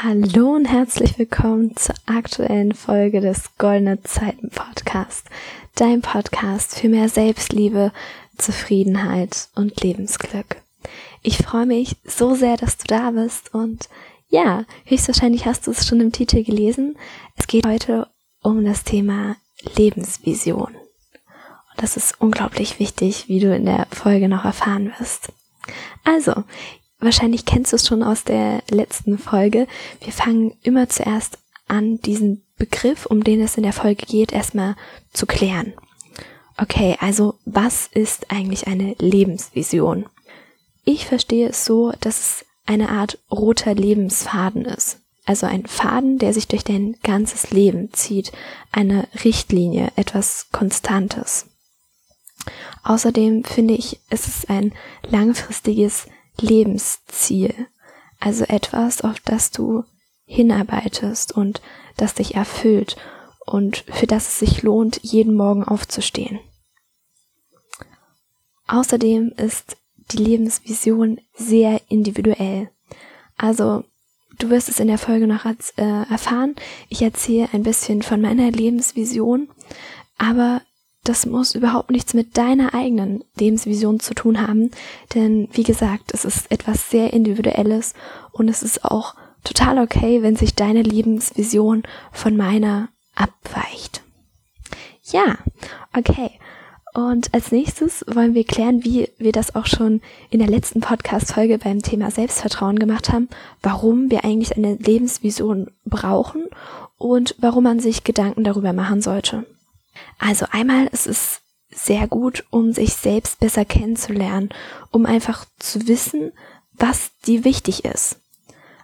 Hallo und herzlich willkommen zur aktuellen Folge des Goldene Zeiten Podcast, dein Podcast für mehr Selbstliebe, Zufriedenheit und Lebensglück. Ich freue mich so sehr, dass du da bist und ja, höchstwahrscheinlich hast du es schon im Titel gelesen. Es geht heute um das Thema Lebensvision. Und das ist unglaublich wichtig, wie du in der Folge noch erfahren wirst. Also, wahrscheinlich kennst du es schon aus der letzten Folge. Wir fangen immer zuerst an, diesen Begriff, um den es in der Folge geht, erstmal zu klären. Okay, also was ist eigentlich eine Lebensvision? Ich verstehe es so, dass es eine Art roter Lebensfaden ist. Also ein Faden, der sich durch dein ganzes Leben zieht. Eine Richtlinie, etwas Konstantes. Außerdem finde ich, es ist ein langfristiges Lebensziel. Also etwas, auf das du hinarbeitest und das dich erfüllt und für das es sich lohnt, jeden Morgen aufzustehen. Außerdem ist die Lebensvision sehr individuell. Also du wirst es in der Folge noch äh, erfahren. Ich erzähle ein bisschen von meiner Lebensvision, aber das muss überhaupt nichts mit deiner eigenen Lebensvision zu tun haben, denn wie gesagt, es ist etwas sehr Individuelles und es ist auch total okay, wenn sich deine Lebensvision von meiner abweicht. Ja, okay. Und als nächstes wollen wir klären, wie wir das auch schon in der letzten Podcast-Folge beim Thema Selbstvertrauen gemacht haben, warum wir eigentlich eine Lebensvision brauchen und warum man sich Gedanken darüber machen sollte. Also einmal ist es sehr gut, um sich selbst besser kennenzulernen, um einfach zu wissen, was dir wichtig ist.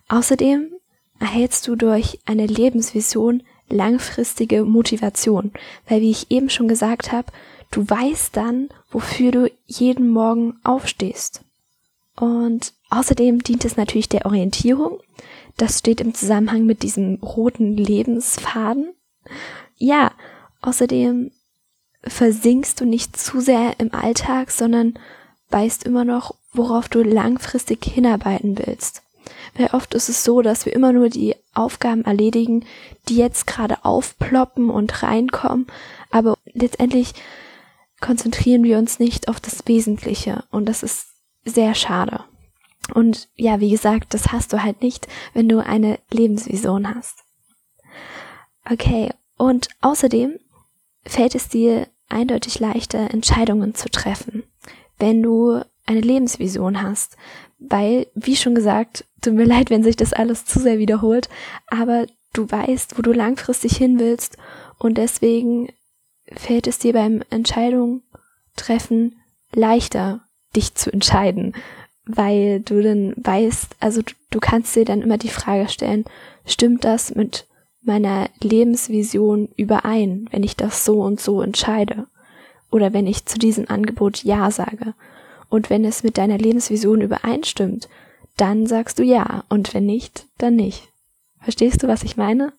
Außerdem erhältst du durch eine Lebensvision langfristige Motivation, weil wie ich eben schon gesagt habe, du weißt dann, wofür du jeden Morgen aufstehst. Und außerdem dient es natürlich der Orientierung. Das steht im Zusammenhang mit diesem roten Lebensfaden. Ja, Außerdem versinkst du nicht zu sehr im Alltag, sondern weißt immer noch, worauf du langfristig hinarbeiten willst. Weil oft ist es so, dass wir immer nur die Aufgaben erledigen, die jetzt gerade aufploppen und reinkommen, aber letztendlich konzentrieren wir uns nicht auf das Wesentliche und das ist sehr schade. Und ja, wie gesagt, das hast du halt nicht, wenn du eine Lebensvision hast. Okay, und außerdem fällt es dir eindeutig leichter, Entscheidungen zu treffen, wenn du eine Lebensvision hast. Weil, wie schon gesagt, tut mir leid, wenn sich das alles zu sehr wiederholt, aber du weißt, wo du langfristig hin willst und deswegen fällt es dir beim Entscheidung treffen leichter, dich zu entscheiden, weil du dann weißt, also du, du kannst dir dann immer die Frage stellen, stimmt das mit meiner Lebensvision überein, wenn ich das so und so entscheide oder wenn ich zu diesem Angebot Ja sage. Und wenn es mit deiner Lebensvision übereinstimmt, dann sagst du Ja und wenn nicht, dann nicht. Verstehst du, was ich meine?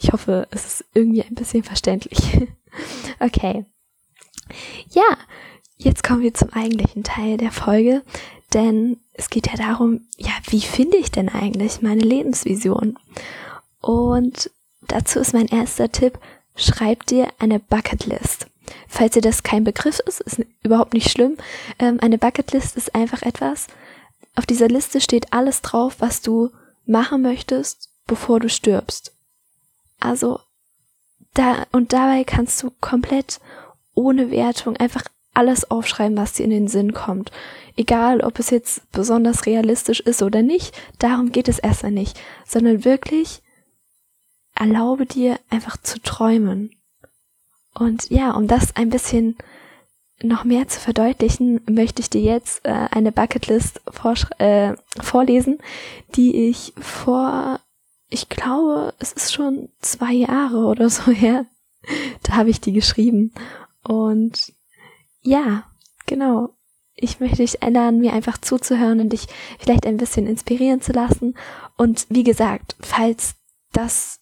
Ich hoffe, es ist irgendwie ein bisschen verständlich. okay. Ja, jetzt kommen wir zum eigentlichen Teil der Folge, denn es geht ja darum, ja, wie finde ich denn eigentlich meine Lebensvision? Und Dazu ist mein erster Tipp, schreib dir eine Bucketlist. Falls dir das kein Begriff ist, ist überhaupt nicht schlimm. Ähm, eine Bucketlist ist einfach etwas, auf dieser Liste steht alles drauf, was du machen möchtest, bevor du stirbst. Also, da, und dabei kannst du komplett ohne Wertung einfach alles aufschreiben, was dir in den Sinn kommt. Egal, ob es jetzt besonders realistisch ist oder nicht, darum geht es erstmal nicht, sondern wirklich erlaube dir einfach zu träumen. Und ja, um das ein bisschen noch mehr zu verdeutlichen, möchte ich dir jetzt äh, eine Bucketlist äh, vorlesen, die ich vor, ich glaube, es ist schon zwei Jahre oder so her, da habe ich die geschrieben. Und ja, genau. Ich möchte dich einladen, mir einfach zuzuhören und dich vielleicht ein bisschen inspirieren zu lassen. Und wie gesagt, falls das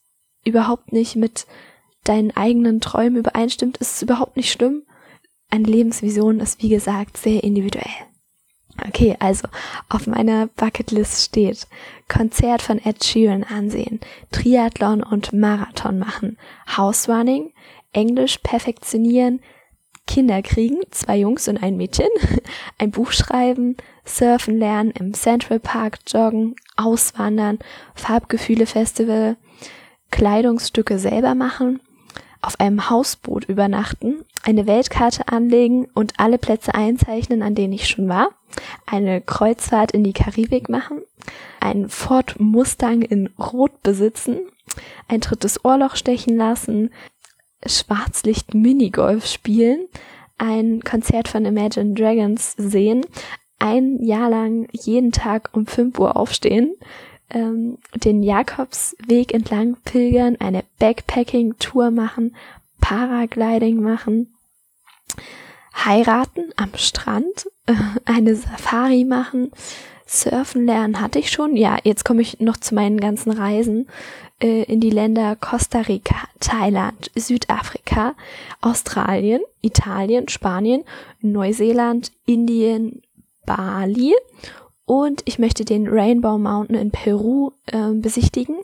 überhaupt nicht mit deinen eigenen Träumen übereinstimmt, ist es überhaupt nicht schlimm. Eine Lebensvision ist, wie gesagt, sehr individuell. Okay, also auf meiner Bucketlist steht Konzert von Ed Sheeran ansehen, Triathlon und Marathon machen, Houserunning, Englisch perfektionieren, Kinder kriegen, zwei Jungs und ein Mädchen, ein Buch schreiben, surfen lernen, im Central Park joggen, auswandern, Farbgefühle Festival, Kleidungsstücke selber machen, auf einem Hausboot übernachten, eine Weltkarte anlegen und alle Plätze einzeichnen, an denen ich schon war, eine Kreuzfahrt in die Karibik machen, einen Ford Mustang in Rot besitzen, ein drittes Ohrloch stechen lassen, Schwarzlicht Minigolf spielen, ein Konzert von Imagine Dragons sehen, ein Jahr lang jeden Tag um 5 Uhr aufstehen, ähm, den Jakobsweg entlang pilgern, eine Backpacking-Tour machen, Paragliding machen, heiraten am Strand, äh, eine Safari machen, surfen lernen hatte ich schon. Ja, jetzt komme ich noch zu meinen ganzen Reisen äh, in die Länder Costa Rica, Thailand, Südafrika, Australien, Italien, Spanien, Neuseeland, Indien, Bali und ich möchte den Rainbow Mountain in Peru äh, besichtigen,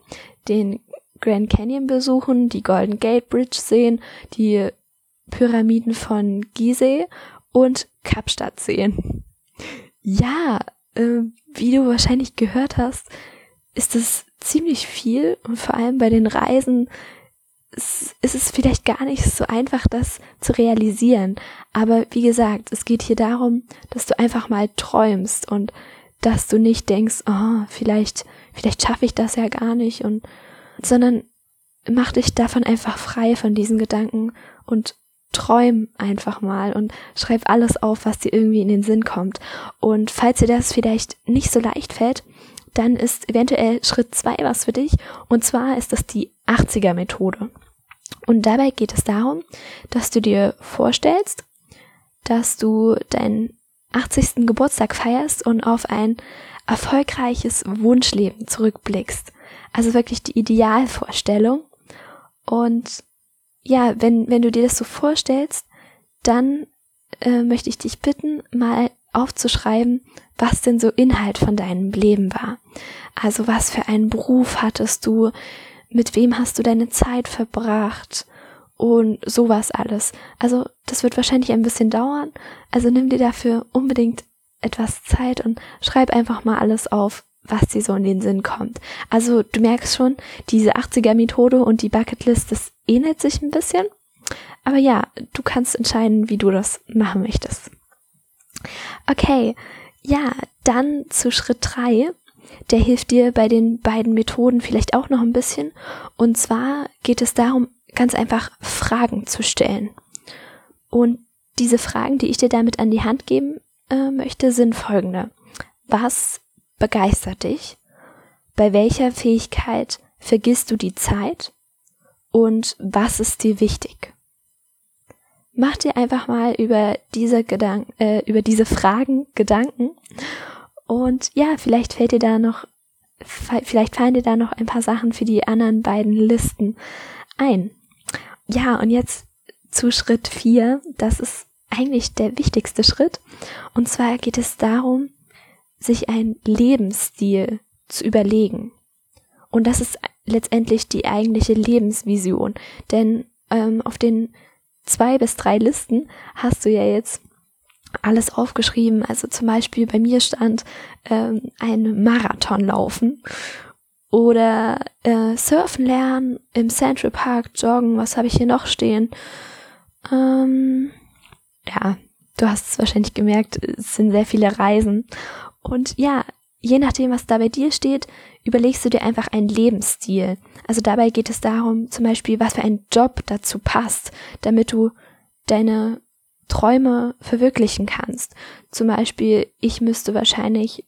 den Grand Canyon besuchen, die Golden Gate Bridge sehen, die Pyramiden von Gizeh und Kapstadt sehen. Ja, äh, wie du wahrscheinlich gehört hast, ist es ziemlich viel und vor allem bei den Reisen ist es vielleicht gar nicht so einfach, das zu realisieren. Aber wie gesagt, es geht hier darum, dass du einfach mal träumst und dass du nicht denkst, oh, vielleicht, vielleicht schaffe ich das ja gar nicht und, sondern mach dich davon einfach frei von diesen Gedanken und träum einfach mal und schreib alles auf, was dir irgendwie in den Sinn kommt. Und falls dir das vielleicht nicht so leicht fällt, dann ist eventuell Schritt zwei was für dich. Und zwar ist das die 80er Methode. Und dabei geht es darum, dass du dir vorstellst, dass du deinen 80. Geburtstag feierst und auf ein erfolgreiches Wunschleben zurückblickst. Also wirklich die Idealvorstellung. Und ja, wenn, wenn du dir das so vorstellst, dann äh, möchte ich dich bitten, mal aufzuschreiben, was denn so Inhalt von deinem Leben war. Also was für einen Beruf hattest du, mit wem hast du deine Zeit verbracht und sowas alles. Also das wird wahrscheinlich ein bisschen dauern, also nimm dir dafür unbedingt etwas Zeit und schreib einfach mal alles auf, was dir so in den Sinn kommt. Also du merkst schon, diese 80er Methode und die Bucketlist, das ähnelt sich ein bisschen. Aber ja, du kannst entscheiden, wie du das machen möchtest. Okay, ja, dann zu Schritt drei. Der hilft dir bei den beiden Methoden vielleicht auch noch ein bisschen. Und zwar geht es darum, ganz einfach Fragen zu stellen. Und diese Fragen, die ich dir damit an die Hand geben äh, möchte, sind folgende. Was begeistert dich? Bei welcher Fähigkeit vergisst du die Zeit? Und was ist dir wichtig? Mach dir einfach mal über diese Gedanken, äh, über diese Fragen Gedanken. Und ja, vielleicht fällt dir da noch, vielleicht fallen dir da noch ein paar Sachen für die anderen beiden Listen ein. Ja, und jetzt zu Schritt vier. Das ist eigentlich der wichtigste Schritt. Und zwar geht es darum, sich einen Lebensstil zu überlegen. Und das ist letztendlich die eigentliche Lebensvision. Denn ähm, auf den zwei bis drei Listen hast du ja jetzt alles aufgeschrieben. Also zum Beispiel bei mir stand ähm, ein Marathon laufen oder äh, surfen lernen im Central Park joggen. Was habe ich hier noch stehen? Ähm, ja, du hast es wahrscheinlich gemerkt, es sind sehr viele Reisen. Und ja, je nachdem, was da bei dir steht, überlegst du dir einfach einen Lebensstil. Also dabei geht es darum, zum Beispiel, was für ein Job dazu passt, damit du deine Träume verwirklichen kannst. Zum Beispiel, ich müsste wahrscheinlich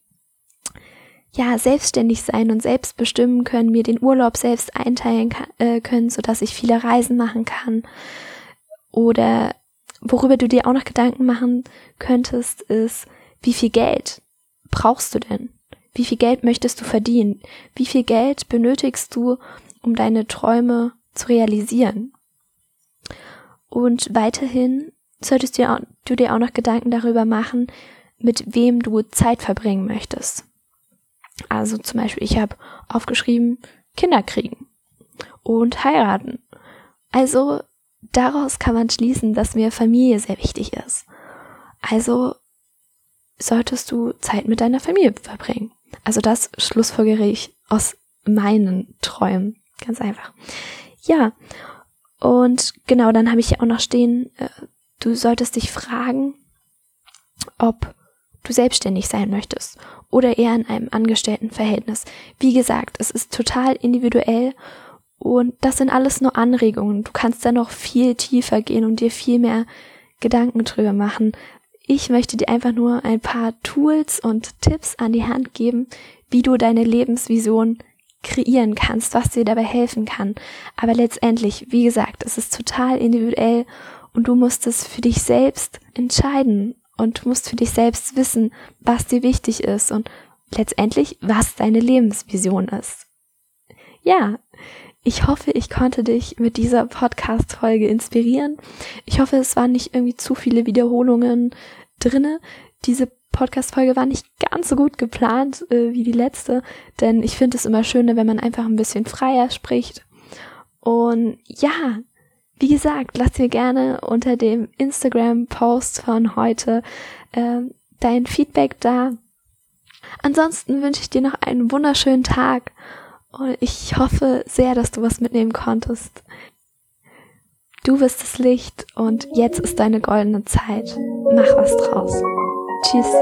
ja selbstständig sein und selbst bestimmen können, mir den Urlaub selbst einteilen kann, äh, können, so dass ich viele Reisen machen kann. Oder worüber du dir auch noch Gedanken machen könntest, ist, wie viel Geld brauchst du denn? Wie viel Geld möchtest du verdienen? Wie viel Geld benötigst du, um deine Träume zu realisieren? Und weiterhin solltest du dir auch noch Gedanken darüber machen, mit wem du Zeit verbringen möchtest. Also zum Beispiel, ich habe aufgeschrieben, Kinder kriegen und heiraten. Also daraus kann man schließen, dass mir Familie sehr wichtig ist. Also solltest du Zeit mit deiner Familie verbringen. Also das schlussfolgere ich aus meinen Träumen. Ganz einfach. Ja. Und genau, dann habe ich ja auch noch stehen, äh, du solltest dich fragen, ob du selbstständig sein möchtest oder eher in einem Angestelltenverhältnis. Wie gesagt, es ist total individuell und das sind alles nur Anregungen. Du kannst da noch viel tiefer gehen und dir viel mehr Gedanken drüber machen. Ich möchte dir einfach nur ein paar Tools und Tipps an die Hand geben, wie du deine Lebensvision kreieren kannst, was dir dabei helfen kann. Aber letztendlich, wie gesagt, es ist total individuell und du musst es für dich selbst entscheiden und du musst für dich selbst wissen, was dir wichtig ist und letztendlich, was deine Lebensvision ist. Ja, ich hoffe, ich konnte dich mit dieser Podcast-Folge inspirieren. Ich hoffe, es waren nicht irgendwie zu viele Wiederholungen drinne. Diese Podcast-Folge war nicht ganz so gut geplant äh, wie die letzte, denn ich finde es immer schöner, wenn man einfach ein bisschen freier spricht. Und ja, wie gesagt, lass mir gerne unter dem Instagram-Post von heute äh, dein Feedback da. Ansonsten wünsche ich dir noch einen wunderschönen Tag und ich hoffe sehr, dass du was mitnehmen konntest. Du bist das Licht und jetzt ist deine goldene Zeit. Mach was draus. Tschüss.